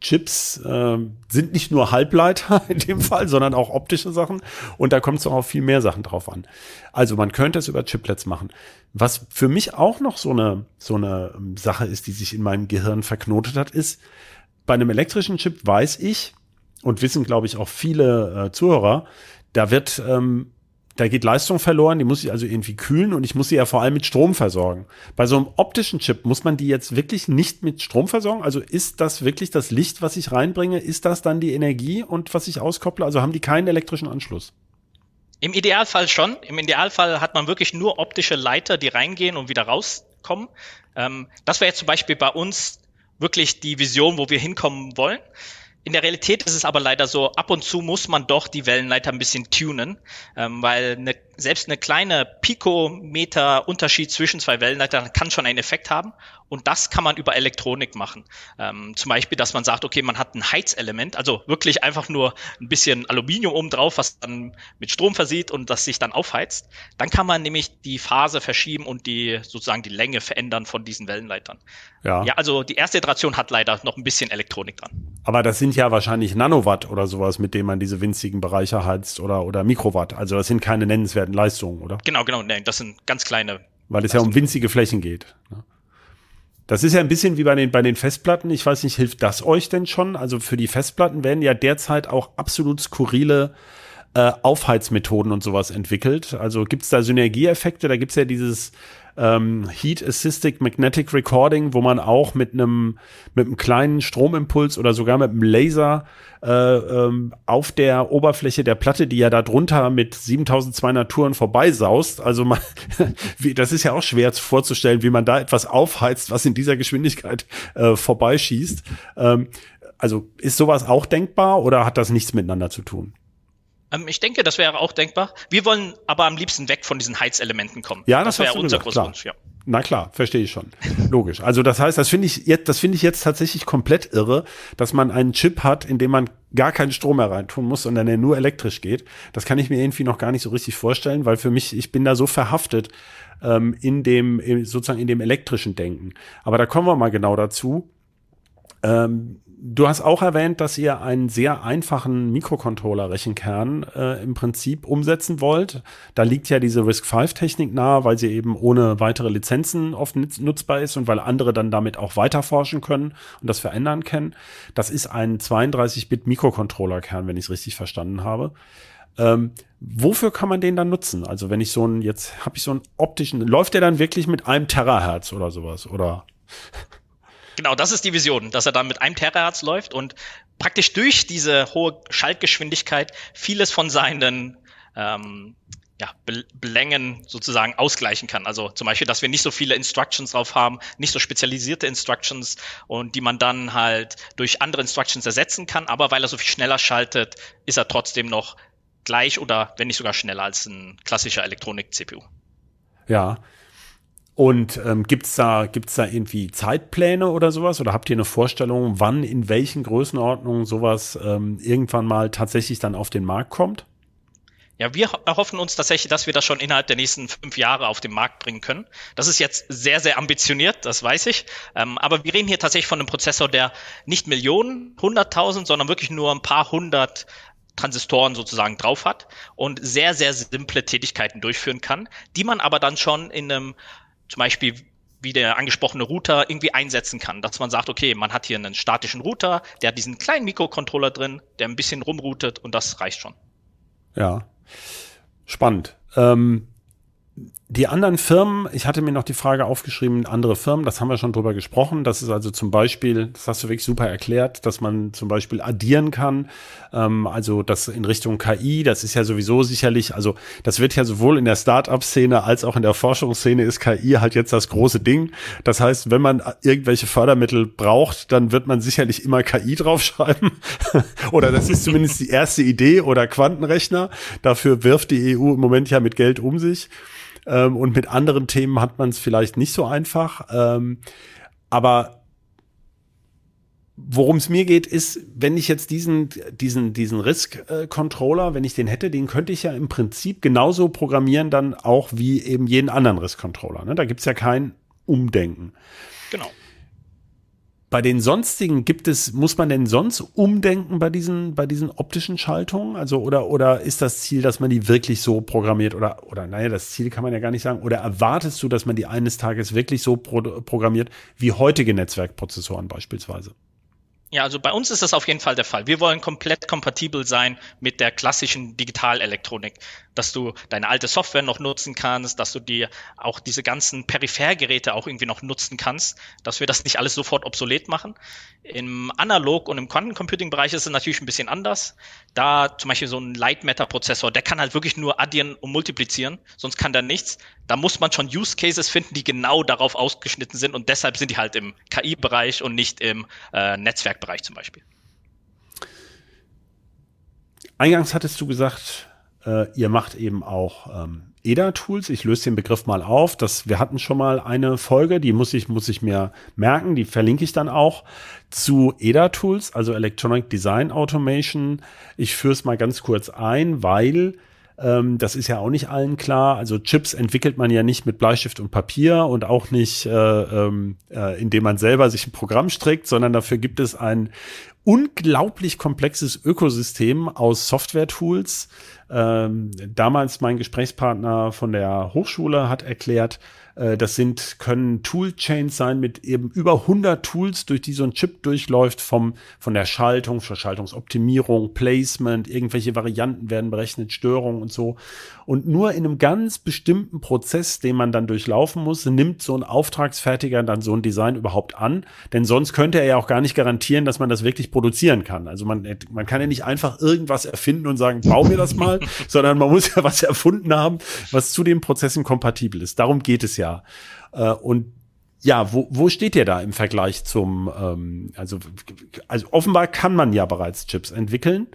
Chips äh, sind nicht nur Halbleiter in dem Fall, sondern auch optische Sachen. Und da kommt es auch auf viel mehr Sachen drauf an. Also man könnte es über Chiplets machen. Was für mich auch noch so eine, so eine ähm, Sache ist, die sich in meinem Gehirn verknotet hat, ist, bei einem elektrischen Chip weiß ich und wissen, glaube ich, auch viele äh, Zuhörer, da wird ähm, da geht Leistung verloren, die muss ich also irgendwie kühlen und ich muss sie ja vor allem mit Strom versorgen. Bei so einem optischen Chip muss man die jetzt wirklich nicht mit Strom versorgen? Also ist das wirklich das Licht, was ich reinbringe? Ist das dann die Energie und was ich auskopple? Also haben die keinen elektrischen Anschluss? Im Idealfall schon. Im Idealfall hat man wirklich nur optische Leiter, die reingehen und wieder rauskommen. Ähm, das wäre jetzt zum Beispiel bei uns wirklich die Vision, wo wir hinkommen wollen. In der Realität ist es aber leider so, ab und zu muss man doch die Wellenleiter ein bisschen tunen, ähm, weil eine, selbst eine kleine Pikometer Unterschied zwischen zwei Wellenleitern kann schon einen Effekt haben. Und das kann man über Elektronik machen. Ähm, zum Beispiel, dass man sagt, okay, man hat ein Heizelement, also wirklich einfach nur ein bisschen Aluminium oben drauf, was dann mit Strom versieht und das sich dann aufheizt. Dann kann man nämlich die Phase verschieben und die sozusagen die Länge verändern von diesen Wellenleitern. Ja. Ja, also die erste Iteration hat leider noch ein bisschen Elektronik dran. Aber das sind ja wahrscheinlich Nanowatt oder sowas, mit denen man diese winzigen Bereiche heizt oder, oder Mikrowatt. Also das sind keine nennenswerten Leistungen, oder? Genau, genau. Nee, das sind ganz kleine. Weil es ja um winzige Flächen geht. Ne? Das ist ja ein bisschen wie bei den, bei den Festplatten. Ich weiß nicht, hilft das euch denn schon? Also für die Festplatten werden ja derzeit auch absolut skurrile äh, Aufheizmethoden und sowas entwickelt. Also gibt es da Synergieeffekte? Da gibt es ja dieses ähm, Heat Assisted Magnetic Recording, wo man auch mit einem mit einem kleinen Stromimpuls oder sogar mit einem Laser äh, ähm, auf der Oberfläche der Platte, die ja da drunter mit 7200 Touren vorbeisaust. Also man, wie, das ist ja auch schwer vorzustellen, wie man da etwas aufheizt, was in dieser Geschwindigkeit äh, vorbeischießt. Ähm, also ist sowas auch denkbar oder hat das nichts miteinander zu tun? Ähm, ich denke, das wäre auch denkbar. Wir wollen aber am liebsten weg von diesen Heizelementen kommen. Ja, das, das wäre unser großer Wunsch. Ja. Na klar, verstehe ich schon. Logisch. Also das heißt, das finde ich jetzt, das finde ich jetzt tatsächlich komplett irre, dass man einen Chip hat, in dem man gar keinen Strom mehr reintun muss, sondern der nur elektrisch geht. Das kann ich mir irgendwie noch gar nicht so richtig vorstellen, weil für mich, ich bin da so verhaftet ähm, in dem, sozusagen in dem elektrischen Denken. Aber da kommen wir mal genau dazu. Ähm, Du hast auch erwähnt, dass ihr einen sehr einfachen Mikrocontroller-Rechenkern äh, im Prinzip umsetzen wollt. Da liegt ja diese RISC-V-Technik nahe, weil sie eben ohne weitere Lizenzen oft nutzbar ist und weil andere dann damit auch weiterforschen können und das verändern können. Das ist ein 32-Bit-Mikrocontroller-Kern, wenn ich es richtig verstanden habe. Ähm, wofür kann man den dann nutzen? Also wenn ich so einen, jetzt habe ich so einen optischen, läuft der dann wirklich mit einem Terahertz oder sowas? Oder? Genau, das ist die Vision, dass er dann mit einem Terahertz läuft und praktisch durch diese hohe Schaltgeschwindigkeit vieles von seinen ähm, ja, Belängen sozusagen ausgleichen kann. Also zum Beispiel, dass wir nicht so viele Instructions drauf haben, nicht so spezialisierte Instructions und die man dann halt durch andere Instructions ersetzen kann. Aber weil er so viel schneller schaltet, ist er trotzdem noch gleich oder wenn nicht sogar schneller als ein klassischer Elektronik-CPU. Ja. Und ähm, gibt's da, gibt's da irgendwie Zeitpläne oder sowas? Oder habt ihr eine Vorstellung, wann in welchen Größenordnungen sowas ähm, irgendwann mal tatsächlich dann auf den Markt kommt? Ja, wir erhoffen uns tatsächlich, dass wir das schon innerhalb der nächsten fünf Jahre auf den Markt bringen können. Das ist jetzt sehr, sehr ambitioniert, das weiß ich. Ähm, aber wir reden hier tatsächlich von einem Prozessor, der nicht Millionen, hunderttausend, sondern wirklich nur ein paar hundert Transistoren sozusagen drauf hat und sehr, sehr simple Tätigkeiten durchführen kann, die man aber dann schon in einem zum Beispiel wie der angesprochene Router irgendwie einsetzen kann, dass man sagt, okay, man hat hier einen statischen Router, der hat diesen kleinen Mikrocontroller drin, der ein bisschen rumroutet und das reicht schon. Ja, spannend. Ähm, die anderen Firmen, ich hatte mir noch die Frage aufgeschrieben, andere Firmen, das haben wir schon drüber gesprochen. Das ist also zum Beispiel, das hast du wirklich super erklärt, dass man zum Beispiel addieren kann. Ähm, also das in Richtung KI, das ist ja sowieso sicherlich, also das wird ja sowohl in der Start-up-Szene als auch in der Forschungsszene ist KI halt jetzt das große Ding. Das heißt, wenn man irgendwelche Fördermittel braucht, dann wird man sicherlich immer KI draufschreiben. oder das ist zumindest die erste Idee oder Quantenrechner. Dafür wirft die EU im Moment ja mit Geld um sich. Ähm, und mit anderen Themen hat man es vielleicht nicht so einfach. Ähm, aber Worum es mir geht, ist, wenn ich jetzt diesen, diesen, diesen Risk-Controller, wenn ich den hätte, den könnte ich ja im Prinzip genauso programmieren, dann auch wie eben jeden anderen Risk-Controller. Ne? Da gibt's ja kein Umdenken. Genau. Bei den sonstigen gibt es, muss man denn sonst umdenken bei diesen, bei diesen optischen Schaltungen? Also, oder, oder ist das Ziel, dass man die wirklich so programmiert oder, oder, naja, das Ziel kann man ja gar nicht sagen. Oder erwartest du, dass man die eines Tages wirklich so pro programmiert wie heutige Netzwerkprozessoren beispielsweise? Ja, also bei uns ist das auf jeden Fall der Fall. Wir wollen komplett kompatibel sein mit der klassischen Digitalelektronik, dass du deine alte Software noch nutzen kannst, dass du dir auch diese ganzen Periphergeräte auch irgendwie noch nutzen kannst, dass wir das nicht alles sofort obsolet machen. Im Analog- und im Quantencomputing-Bereich ist es natürlich ein bisschen anders. Da zum Beispiel so ein Light Matter Prozessor, der kann halt wirklich nur addieren und multiplizieren, sonst kann der nichts. Da muss man schon Use Cases finden, die genau darauf ausgeschnitten sind und deshalb sind die halt im KI-Bereich und nicht im äh, Netzwerkbereich zum Beispiel. Eingangs hattest du gesagt, äh, ihr macht eben auch ähm, EDA-Tools. Ich löse den Begriff mal auf. Das, wir hatten schon mal eine Folge, die muss ich, muss ich mir merken, die verlinke ich dann auch zu EDA-Tools, also Electronic Design Automation. Ich führe es mal ganz kurz ein, weil ähm, das ist ja auch nicht allen klar. Also Chips entwickelt man ja nicht mit Bleistift und Papier und auch nicht, äh, ähm, äh, indem man selber sich ein Programm strickt, sondern dafür gibt es ein unglaublich komplexes Ökosystem aus Software-Tools. Ähm, damals mein Gesprächspartner von der Hochschule hat erklärt, das sind, können Toolchains sein mit eben über 100 Tools, durch die so ein Chip durchläuft, vom, von der Schaltung, zur Schaltungsoptimierung, Placement, irgendwelche Varianten werden berechnet, Störungen und so. Und nur in einem ganz bestimmten Prozess, den man dann durchlaufen muss, nimmt so ein Auftragsfertiger dann so ein Design überhaupt an. Denn sonst könnte er ja auch gar nicht garantieren, dass man das wirklich produzieren kann. Also man, man kann ja nicht einfach irgendwas erfinden und sagen, bau mir das mal, sondern man muss ja was erfunden haben, was zu den Prozessen kompatibel ist. Darum geht es ja. Äh, und ja, wo, wo steht ihr da im Vergleich zum, ähm, also, also offenbar kann man ja bereits Chips entwickeln.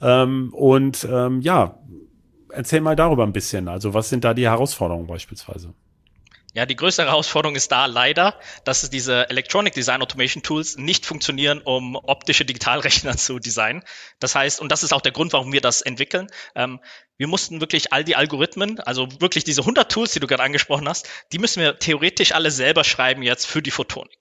Ähm, und ähm, ja, erzähl mal darüber ein bisschen. Also was sind da die Herausforderungen beispielsweise? Ja, die größte Herausforderung ist da leider, dass diese Electronic Design Automation Tools nicht funktionieren, um optische Digitalrechner zu designen. Das heißt, und das ist auch der Grund, warum wir das entwickeln. Ähm, wir mussten wirklich all die Algorithmen, also wirklich diese 100 Tools, die du gerade angesprochen hast, die müssen wir theoretisch alle selber schreiben jetzt für die Photonik.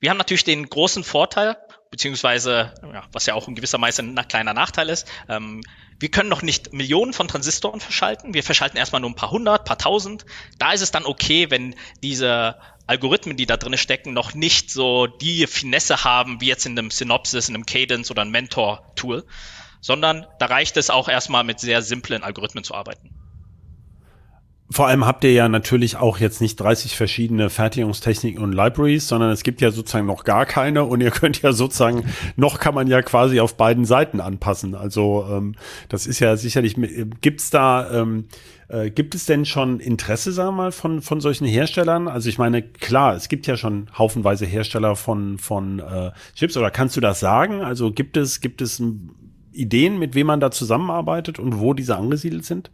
Wir haben natürlich den großen Vorteil, beziehungsweise, ja, was ja auch in gewisser Weise ein kleiner Nachteil ist, ähm, wir können noch nicht Millionen von Transistoren verschalten. Wir verschalten erstmal nur ein paar hundert, paar tausend. Da ist es dann okay, wenn diese Algorithmen, die da drin stecken, noch nicht so die Finesse haben, wie jetzt in einem Synopsis, in einem Cadence oder einem Mentor-Tool, sondern da reicht es auch erstmal mit sehr simplen Algorithmen zu arbeiten. Vor allem habt ihr ja natürlich auch jetzt nicht 30 verschiedene Fertigungstechniken und Libraries, sondern es gibt ja sozusagen noch gar keine und ihr könnt ja sozusagen, noch kann man ja quasi auf beiden Seiten anpassen. Also ähm, das ist ja sicherlich, gibt's da, ähm, äh, gibt es denn schon Interesse, sagen wir mal, von, von solchen Herstellern? Also ich meine, klar, es gibt ja schon haufenweise Hersteller von, von äh, Chips, oder kannst du das sagen? Also gibt es, gibt es ein Ideen, mit wem man da zusammenarbeitet und wo diese angesiedelt sind?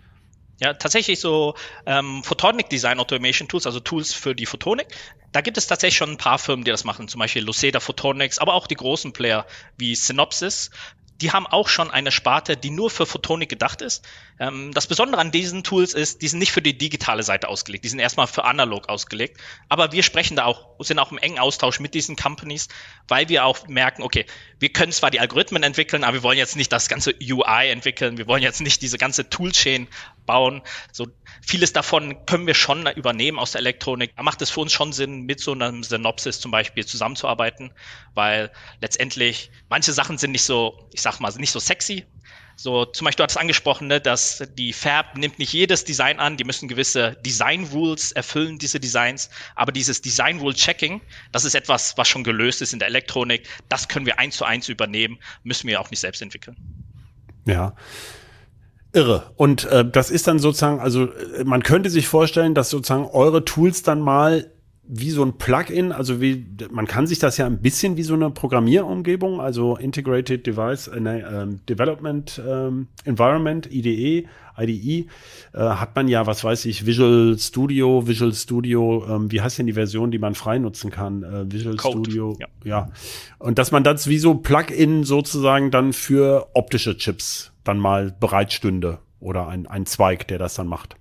Ja, tatsächlich so ähm, Photonic Design Automation Tools, also Tools für die Photonik. Da gibt es tatsächlich schon ein paar Firmen, die das machen, zum Beispiel Luceda Photonics, aber auch die großen Player wie Synopsys die haben auch schon eine Sparte, die nur für Photonik gedacht ist. Ähm, das Besondere an diesen Tools ist, die sind nicht für die digitale Seite ausgelegt, die sind erstmal für analog ausgelegt. Aber wir sprechen da auch, sind auch im engen Austausch mit diesen Companies, weil wir auch merken, okay, wir können zwar die Algorithmen entwickeln, aber wir wollen jetzt nicht das ganze UI entwickeln, wir wollen jetzt nicht diese ganze Toolchain bauen. So vieles davon können wir schon übernehmen aus der Elektronik. Da macht es für uns schon Sinn, mit so einem Synopsis zum Beispiel zusammenzuarbeiten, weil letztendlich manche Sachen sind nicht so, ich sag mal, nicht so sexy. So, zum Beispiel, du hattest angesprochen, ne, dass die Fab nimmt nicht jedes Design an, die müssen gewisse Design Rules erfüllen, diese Designs. Aber dieses Design Rule Checking, das ist etwas, was schon gelöst ist in der Elektronik. Das können wir eins zu eins übernehmen, müssen wir auch nicht selbst entwickeln. Ja. Irre. Und äh, das ist dann sozusagen, also äh, man könnte sich vorstellen, dass sozusagen eure Tools dann mal wie so ein Plugin, also wie man kann sich das ja ein bisschen wie so eine Programmierumgebung, also Integrated Device äh, äh, Development ähm, Environment IDE, IDE äh, hat man ja, was weiß ich, Visual Studio, Visual Studio, ähm, wie heißt denn die Version, die man frei nutzen kann? Äh, Visual Code, Studio, ja. ja. Und dass man das wie so Plugin sozusagen dann für optische Chips dann mal bereitstünde oder ein, ein Zweig, der das dann macht.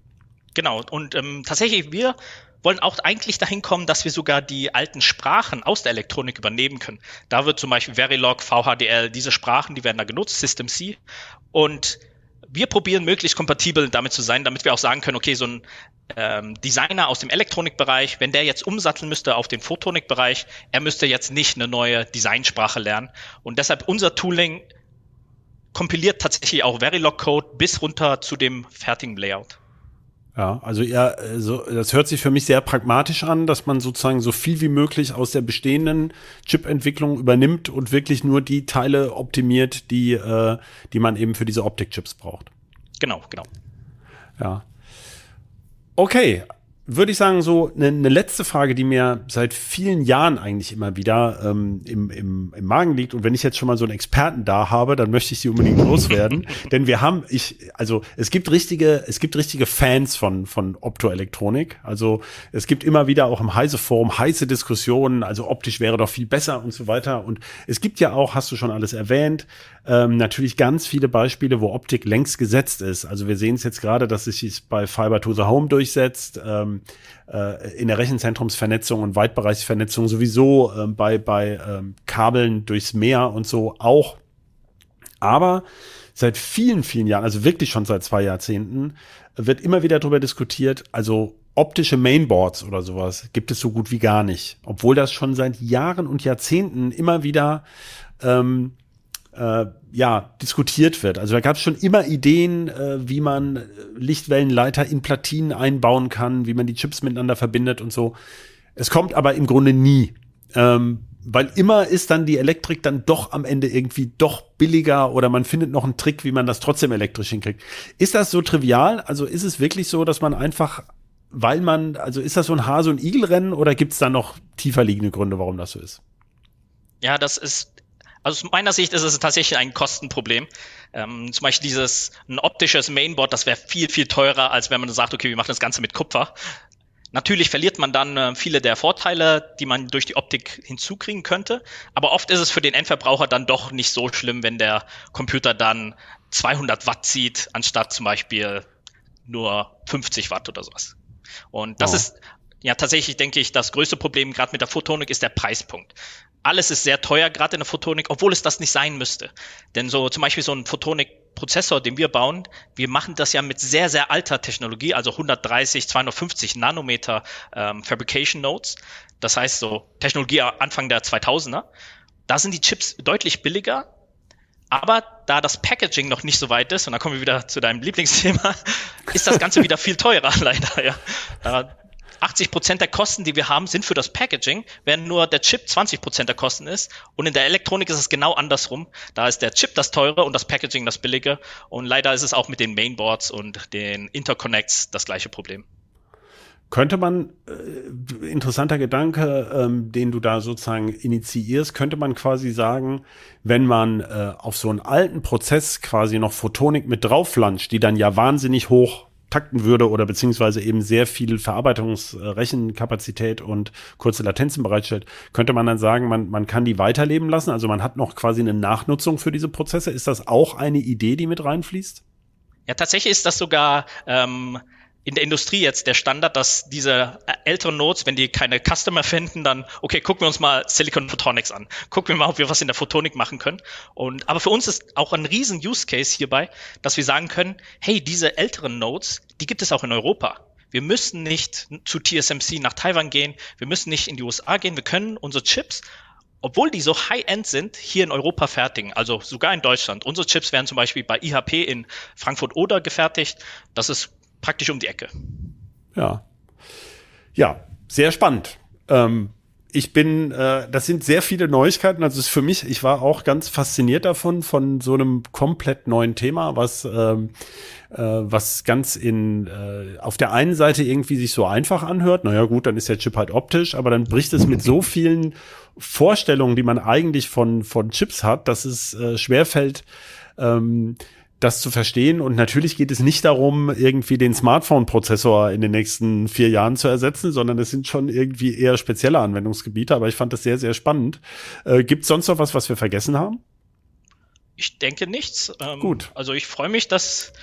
Genau, und ähm, tatsächlich, wir wollen auch eigentlich dahin kommen, dass wir sogar die alten Sprachen aus der Elektronik übernehmen können. Da wird zum Beispiel Verilog, VHDL, diese Sprachen, die werden da genutzt, System C. Und wir probieren möglichst kompatibel damit zu sein, damit wir auch sagen können, okay, so ein ähm, Designer aus dem Elektronikbereich, wenn der jetzt umsatteln müsste auf den Photonikbereich, er müsste jetzt nicht eine neue Designsprache lernen. Und deshalb unser Tooling kompiliert tatsächlich auch Verilog-Code bis runter zu dem fertigen Layout. Ja, also ja, also das hört sich für mich sehr pragmatisch an, dass man sozusagen so viel wie möglich aus der bestehenden Chip-Entwicklung übernimmt und wirklich nur die Teile optimiert, die, äh, die man eben für diese Optik-Chips braucht. Genau, genau. Ja. Okay, würde ich sagen, so eine, eine letzte Frage, die mir seit vielen Jahren eigentlich immer wieder ähm, im, im, im Magen liegt. Und wenn ich jetzt schon mal so einen Experten da habe, dann möchte ich sie unbedingt loswerden. Denn wir haben, ich, also es gibt richtige, es gibt richtige Fans von, von Optoelektronik. Also es gibt immer wieder auch im Heise-Forum heiße Diskussionen, also optisch wäre doch viel besser und so weiter. Und es gibt ja auch, hast du schon alles erwähnt, ähm, natürlich ganz viele Beispiele, wo Optik längst gesetzt ist. Also wir sehen es jetzt gerade, dass es sich bei Fiber to the Home durchsetzt. Ähm, äh, in der Rechenzentrumsvernetzung und Weitbereichsvernetzung sowieso äh, bei, bei ähm, Kabeln durchs Meer und so auch. Aber seit vielen, vielen Jahren, also wirklich schon seit zwei Jahrzehnten, wird immer wieder darüber diskutiert, also optische Mainboards oder sowas gibt es so gut wie gar nicht. Obwohl das schon seit Jahren und Jahrzehnten immer wieder ähm, äh, ja, diskutiert wird. Also da gab es schon immer Ideen, äh, wie man Lichtwellenleiter in Platinen einbauen kann, wie man die Chips miteinander verbindet und so. Es kommt aber im Grunde nie. Ähm, weil immer ist dann die Elektrik dann doch am Ende irgendwie doch billiger oder man findet noch einen Trick, wie man das trotzdem elektrisch hinkriegt. Ist das so trivial? Also ist es wirklich so, dass man einfach, weil man, also ist das so ein Hase- und Igelrennen oder gibt es da noch tiefer liegende Gründe, warum das so ist? Ja, das ist also aus meiner Sicht ist es tatsächlich ein Kostenproblem. Ähm, zum Beispiel dieses ein optisches Mainboard, das wäre viel, viel teurer, als wenn man sagt, okay, wir machen das Ganze mit Kupfer. Natürlich verliert man dann äh, viele der Vorteile, die man durch die Optik hinzukriegen könnte. Aber oft ist es für den Endverbraucher dann doch nicht so schlimm, wenn der Computer dann 200 Watt zieht, anstatt zum Beispiel nur 50 Watt oder sowas. Und das oh. ist ja tatsächlich, denke ich, das größte Problem gerade mit der Photonik ist der Preispunkt alles ist sehr teuer, gerade in der Photonik, obwohl es das nicht sein müsste. Denn so zum Beispiel so ein Photonik-Prozessor, den wir bauen, wir machen das ja mit sehr, sehr alter Technologie, also 130, 250 Nanometer ähm, Fabrication Nodes. Das heißt so Technologie Anfang der 2000er. Da sind die Chips deutlich billiger, aber da das Packaging noch nicht so weit ist, und da kommen wir wieder zu deinem Lieblingsthema, ist das Ganze wieder viel teurer, leider. Ja. 80 Prozent der Kosten, die wir haben, sind für das Packaging, während nur der Chip 20 Prozent der Kosten ist. Und in der Elektronik ist es genau andersrum. Da ist der Chip das teure und das Packaging das billige. Und leider ist es auch mit den Mainboards und den Interconnects das gleiche Problem. könnte man, äh, interessanter Gedanke, ähm, den du da sozusagen initiierst, könnte man quasi sagen, wenn man äh, auf so einen alten Prozess quasi noch Photonik mit drauflanscht, die dann ja wahnsinnig hoch takten würde oder beziehungsweise eben sehr viel Verarbeitungs-Rechenkapazität und kurze Latenzen bereitstellt, könnte man dann sagen, man, man kann die weiterleben lassen. Also man hat noch quasi eine Nachnutzung für diese Prozesse. Ist das auch eine Idee, die mit reinfließt? Ja, tatsächlich ist das sogar ähm, in der Industrie jetzt der Standard, dass diese äh, älteren Nodes, wenn die keine Customer finden, dann, okay, gucken wir uns mal Silicon Photonics an. Gucken wir mal, ob wir was in der Photonik machen können. Und, aber für uns ist auch ein riesen Use Case hierbei, dass wir sagen können, hey, diese älteren Nodes, die gibt es auch in Europa. Wir müssen nicht zu TSMC nach Taiwan gehen. Wir müssen nicht in die USA gehen. Wir können unsere Chips obwohl die so high-end sind, hier in Europa fertigen, also sogar in Deutschland. Unsere Chips werden zum Beispiel bei IHP in Frankfurt-Oder gefertigt. Das ist praktisch um die Ecke. Ja. Ja, sehr spannend. Ähm, ich bin, äh, das sind sehr viele Neuigkeiten. Also es ist für mich, ich war auch ganz fasziniert davon, von so einem komplett neuen Thema, was, ähm, äh, was ganz in, äh, auf der einen Seite irgendwie sich so einfach anhört. Naja, gut, dann ist der Chip halt optisch, aber dann bricht es mit so vielen Vorstellungen, die man eigentlich von, von Chips hat, dass es äh, schwerfällt, ähm, das zu verstehen. Und natürlich geht es nicht darum, irgendwie den Smartphone-Prozessor in den nächsten vier Jahren zu ersetzen, sondern es sind schon irgendwie eher spezielle Anwendungsgebiete. Aber ich fand das sehr, sehr spannend. Äh, Gibt es sonst noch was, was wir vergessen haben? Ich denke nichts. Ähm, Gut. Also ich freue mich, dass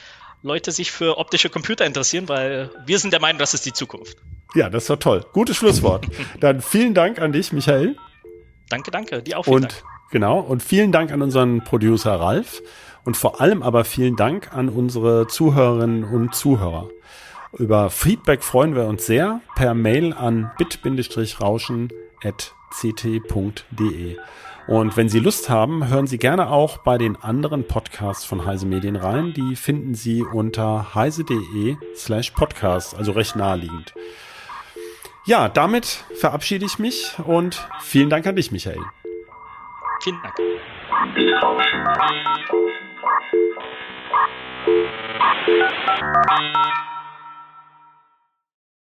Leute sich für optische Computer interessieren, weil wir sind der Meinung, das ist die Zukunft. Ja, das ist doch toll. Gutes Schlusswort. Dann vielen Dank an dich, Michael. Danke, danke. Die auch vielen und, Dank. Genau. Und vielen Dank an unseren Producer Ralf. Und vor allem aber vielen Dank an unsere Zuhörerinnen und Zuhörer. Über Feedback freuen wir uns sehr per Mail an bit-rauschen.ct.de. Und wenn Sie Lust haben, hören Sie gerne auch bei den anderen Podcasts von Heise Medien rein. Die finden Sie unter heise.de slash podcast, also recht naheliegend. Ja, damit verabschiede ich mich und vielen Dank an dich, Michael. Vielen Dank. Thank you.